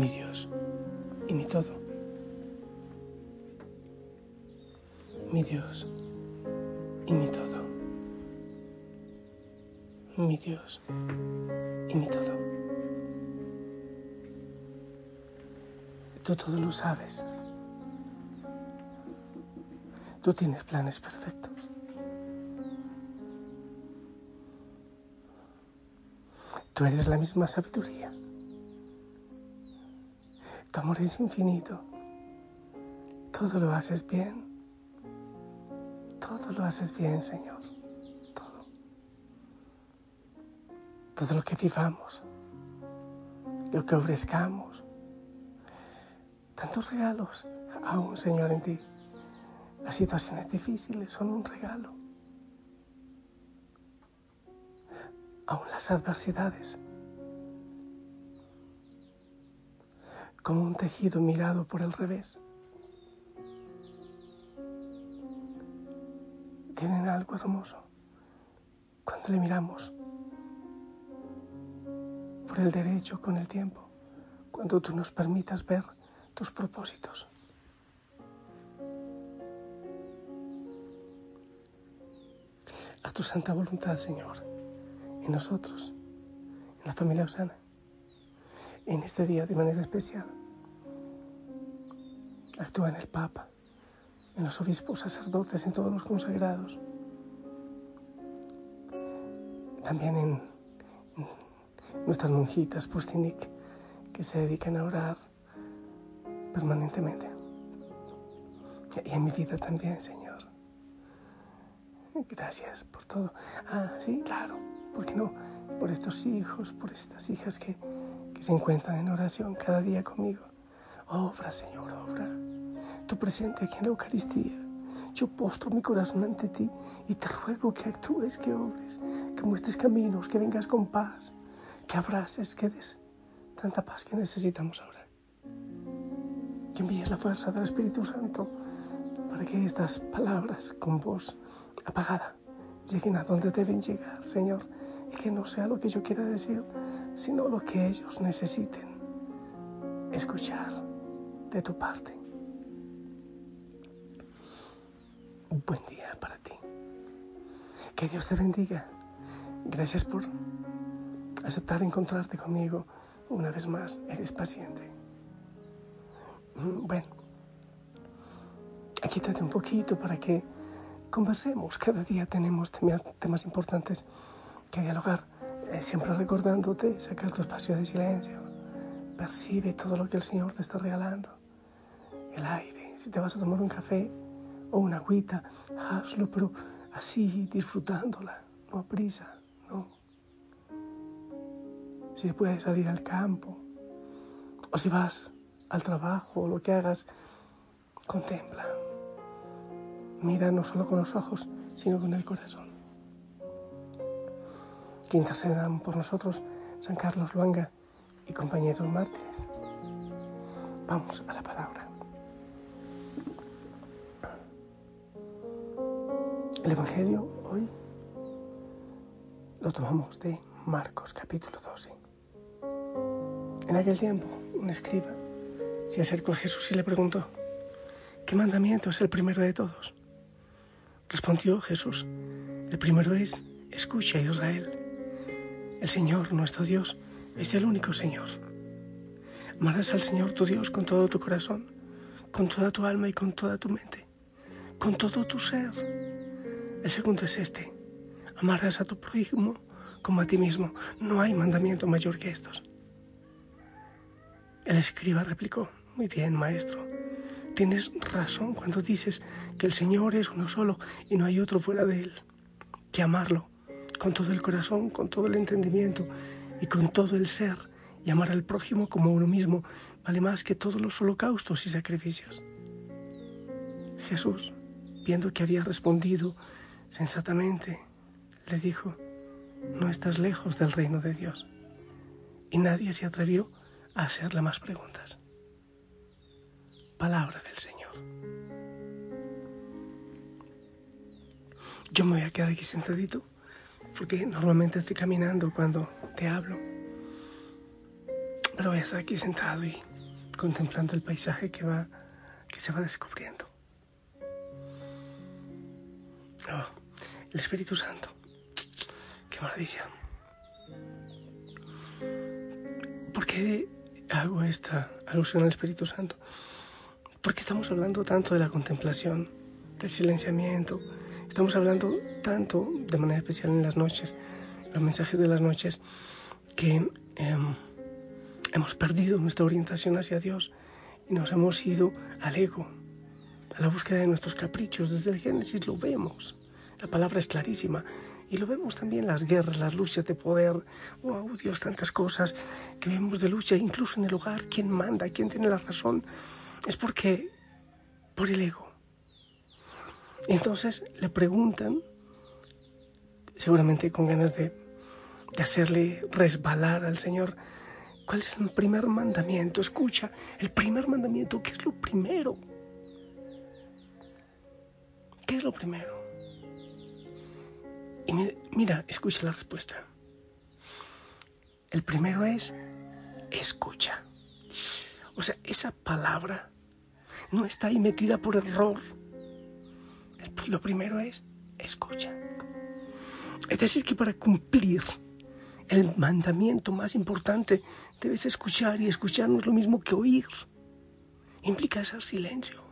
Mi Dios y mi todo. Mi Dios y mi todo. Mi Dios y mi todo. Tú todo lo sabes. Tú tienes planes perfectos. Tú eres la misma sabiduría. Amor es infinito. Todo lo haces bien. Todo lo haces bien, Señor. Todo. Todo lo que vivamos. Lo que ofrezcamos. Tantos regalos aún, Señor, en ti. Las situaciones difíciles son un regalo. Aún las adversidades como un tejido mirado por el revés. Tienen algo hermoso cuando le miramos por el derecho con el tiempo, cuando tú nos permitas ver tus propósitos. A tu santa voluntad, Señor, en nosotros, en la familia Osana en este día de manera especial. Actúa en el Papa, en los obispos, sacerdotes, en todos los consagrados. También en, nuestras monjitas Pustinik que se dedican a orar permanentemente. Y en mi vida también, Señor. Gracias por todo. Ah, sí, claro, ¿por qué no? Por estos hijos, por estas hijas que se encuentran en oración cada día conmigo. Obra, Señor, obra. Tu presente aquí en la Eucaristía. Yo postro mi corazón ante ti y te ruego que actúes, que obres, que muestres caminos, que vengas con paz, que abraces, que des tanta paz que necesitamos ahora. Que envíes la fuerza del Espíritu Santo para que estas palabras con voz apagada lleguen a donde deben llegar, Señor, y que no sea lo que yo quiera decir, sino lo que ellos necesiten escuchar de tu parte. Un buen día para ti. Que Dios te bendiga. Gracias por aceptar encontrarte conmigo una vez más. Eres paciente. Bueno, aquí trate un poquito para que conversemos. Cada día tenemos temas, temas importantes que dialogar eh, siempre recordándote, sacar tu espacio de silencio. Percibe todo lo que el Señor te está regalando. El aire, si te vas a tomar un café o una agüita, hazlo, pero así, disfrutándola, no a prisa, no. Si puedes salir al campo, o si vas al trabajo, o lo que hagas, contempla. Mira no solo con los ojos, sino con el corazón que intercedan por nosotros San Carlos Luanga y compañeros mártires. Vamos a la palabra. El Evangelio hoy lo tomamos de Marcos capítulo 12. En aquel tiempo, un escriba se acercó a Jesús y le preguntó, ¿qué mandamiento es el primero de todos? Respondió Jesús, el primero es, escucha Israel. El Señor, nuestro Dios, es el único Señor. Amarás al Señor tu Dios con todo tu corazón, con toda tu alma y con toda tu mente, con todo tu ser. El segundo es este. Amarás a tu prójimo como a ti mismo. No hay mandamiento mayor que estos. El escriba replicó, muy bien, maestro. Tienes razón cuando dices que el Señor es uno solo y no hay otro fuera de Él. Que amarlo con todo el corazón, con todo el entendimiento y con todo el ser y amar al prójimo como uno mismo vale más que todos los holocaustos y sacrificios. Jesús, viendo que había respondido sensatamente, le dijo, no estás lejos del reino de Dios. Y nadie se atrevió a hacerle más preguntas. Palabra del Señor. Yo me voy a quedar aquí sentadito porque normalmente estoy caminando cuando te hablo. Pero voy a estar aquí sentado y contemplando el paisaje que va que se va descubriendo. Oh, el Espíritu Santo. Qué maravilla. ¿Por qué hago esta alusión al Espíritu Santo? Porque estamos hablando tanto de la contemplación, del silenciamiento, estamos hablando tanto de manera especial en las noches, los mensajes de las noches, que em, hemos perdido nuestra orientación hacia Dios y nos hemos ido al ego, a la búsqueda de nuestros caprichos. Desde el Génesis lo vemos, la palabra es clarísima. Y lo vemos también las guerras, las luchas de poder. Oh, Dios, tantas cosas que vemos de lucha, incluso en el hogar. ¿Quién manda? ¿Quién tiene la razón? Es porque, por el ego. Entonces le preguntan, seguramente con ganas de, de hacerle resbalar al Señor, ¿cuál es el primer mandamiento? Escucha, el primer mandamiento, ¿qué es lo primero? ¿Qué es lo primero? Y mira, escucha la respuesta. El primero es escucha. O sea, esa palabra no está ahí metida por error. Lo primero es escucha. Es decir, que para cumplir el mandamiento más importante debes escuchar y escuchar no es lo mismo que oír. Implica hacer silencio.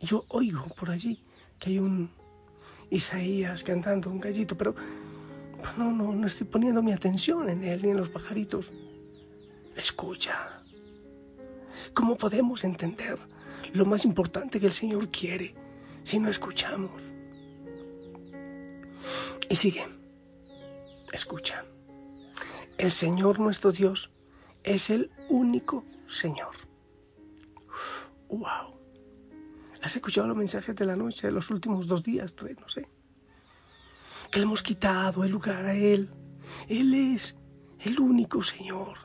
Yo oigo por allí que hay un Isaías cantando un gallito, pero no, no, no estoy poniendo mi atención en él ni en los pajaritos. Escucha. ¿Cómo podemos entender lo más importante que el Señor quiere si no escuchamos? Y sigue. Escucha. El Señor nuestro Dios es el único Señor. ¡Wow! ¿Has escuchado los mensajes de la noche de los últimos dos días, tres, no sé? Que le hemos quitado el lugar a Él. Él es el único Señor.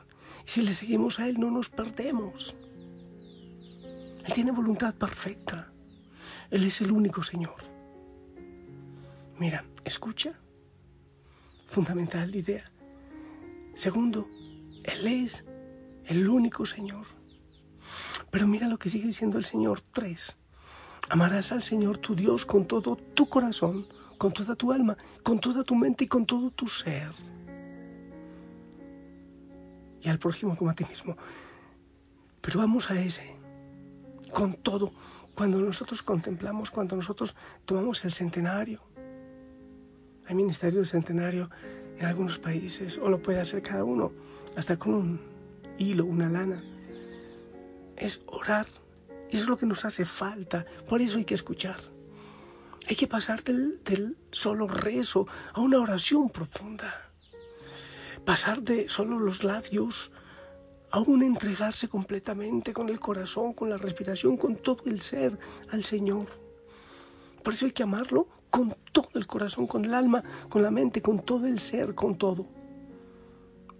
Y si le seguimos a Él no nos perdemos. Él tiene voluntad perfecta. Él es el único Señor. Mira, escucha. Fundamental idea. Segundo, Él es el único Señor. Pero mira lo que sigue diciendo el Señor. Tres. Amarás al Señor tu Dios con todo tu corazón, con toda tu alma, con toda tu mente y con todo tu ser. Y al prójimo como a ti mismo. Pero vamos a ese, con todo. Cuando nosotros contemplamos, cuando nosotros tomamos el centenario, hay ministerio del centenario en algunos países, o lo puede hacer cada uno, hasta con un hilo, una lana. Es orar es lo que nos hace falta. Por eso hay que escuchar. Hay que pasar del, del, solo rezo a una oración profunda. Pasar de solo los labios a un entregarse completamente con el corazón, con la respiración, con todo el ser al Señor. Por eso hay que amarlo con todo el corazón, con el alma, con la mente, con todo el ser, con todo.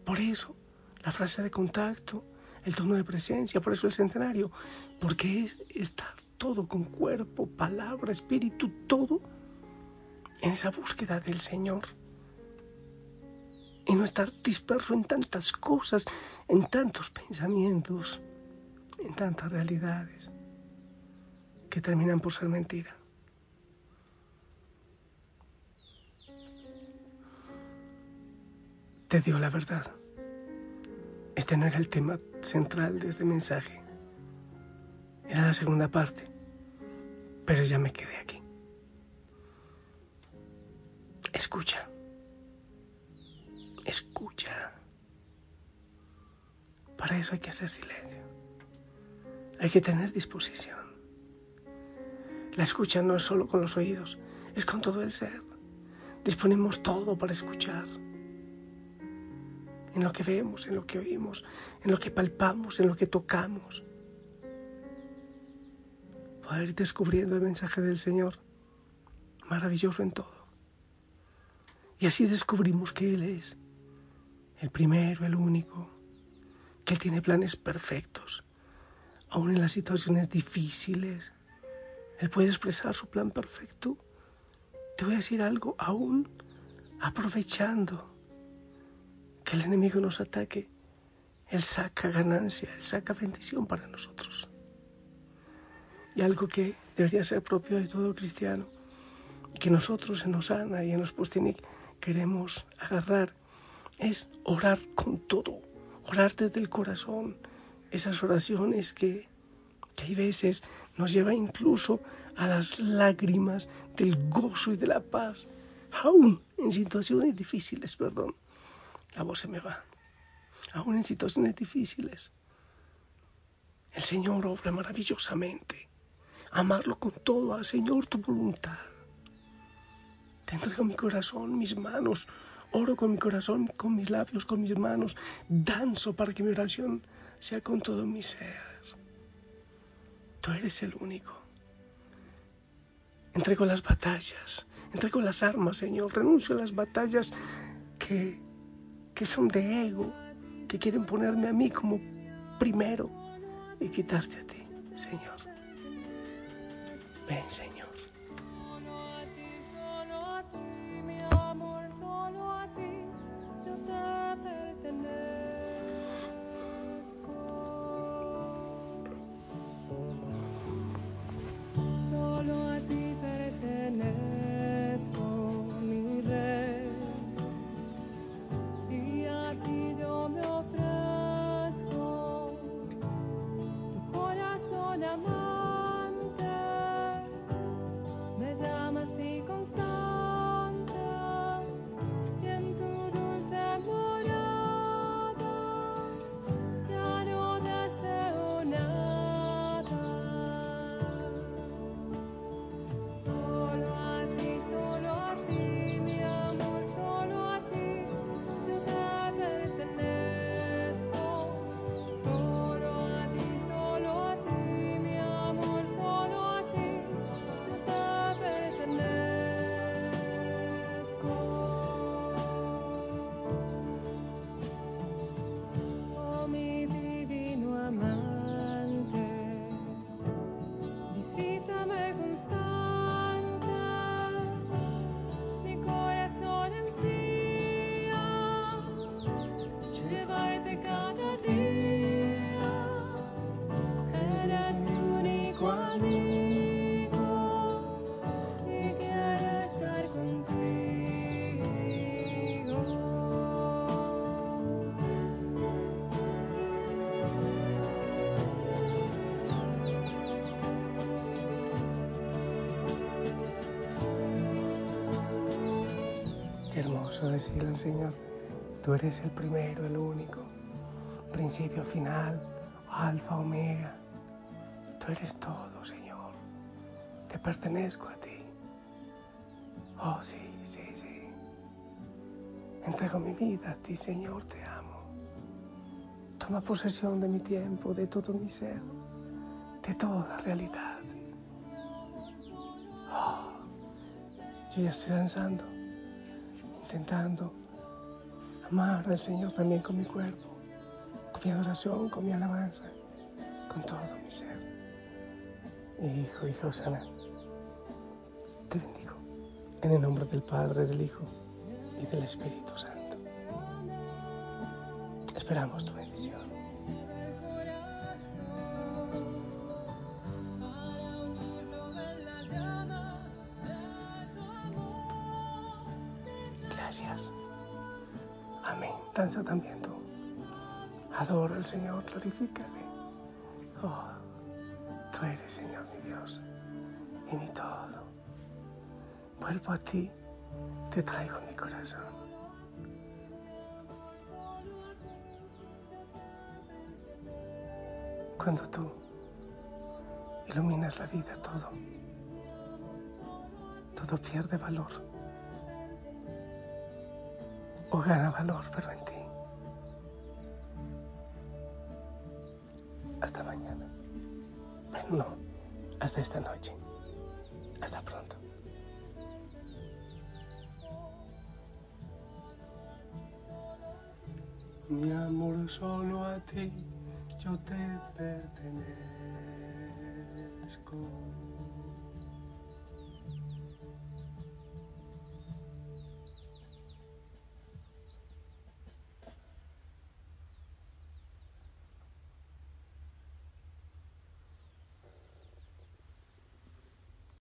Por eso la frase de contacto, el tono de presencia, por eso el centenario, porque es estar todo con cuerpo, palabra, espíritu, todo en esa búsqueda del Señor. Y no estar disperso en tantas cosas, en tantos pensamientos, en tantas realidades que terminan por ser mentira. Te dio la verdad. Este no era el tema central de este mensaje. Era la segunda parte. Pero ya me quedé aquí. Escucha. Escucha. Para eso hay que hacer silencio. Hay que tener disposición. La escucha no es solo con los oídos, es con todo el ser. Disponemos todo para escuchar. En lo que vemos, en lo que oímos, en lo que palpamos, en lo que tocamos. Poder ir descubriendo el mensaje del Señor, maravilloso en todo. Y así descubrimos que Él es el primero, el único, que Él tiene planes perfectos, aún en las situaciones difíciles. Él puede expresar su plan perfecto. Te voy a decir algo, aún aprovechando que el enemigo nos ataque, Él saca ganancia, Él saca bendición para nosotros. Y algo que debería ser propio de todo cristiano, que nosotros en Osana y en los Postinic queremos agarrar, es orar con todo. Orar desde el corazón, esas oraciones que, que hay veces nos lleva incluso a las lágrimas del gozo y de la paz, aún en situaciones difíciles, perdón, la voz se me va, aún en situaciones difíciles. El Señor obra maravillosamente. Amarlo con todo, al Señor tu voluntad. Te entrego mi corazón, mis manos, Oro con mi corazón, con mis labios, con mis manos. Danzo para que mi oración sea con todo mi ser. Tú eres el único. Entrego las batallas, entrego las armas, Señor. Renuncio a las batallas que, que son de ego, que quieren ponerme a mí como primero y quitarte a ti, Señor. Ven, Señor. Decirle al Señor, tú eres el primero, el único, principio, final, alfa, omega. Tú eres todo, Señor. Te pertenezco a ti. Oh, sí, sí, sí. Entrego mi vida a ti, Señor, te amo. Toma posesión de mi tiempo, de todo mi ser, de toda realidad. Oh, yo ya estoy danzando intentando amar al Señor también con mi cuerpo, con mi adoración, con mi alabanza, con todo mi ser. Hijo, hija Osana, te bendigo en el nombre del Padre, del Hijo y del Espíritu Santo. Esperamos tu bendición. Danza también tú. Adora al Señor, glorifícale. Oh, tú eres, Señor, mi Dios, y mi todo. Vuelvo a ti, te traigo mi corazón. cuando tú iluminas la vida, todo, todo pierde valor o gana valor, pero en hasta esta noche. Hasta pronto. Mi amor, solo a ti yo te pertenezco.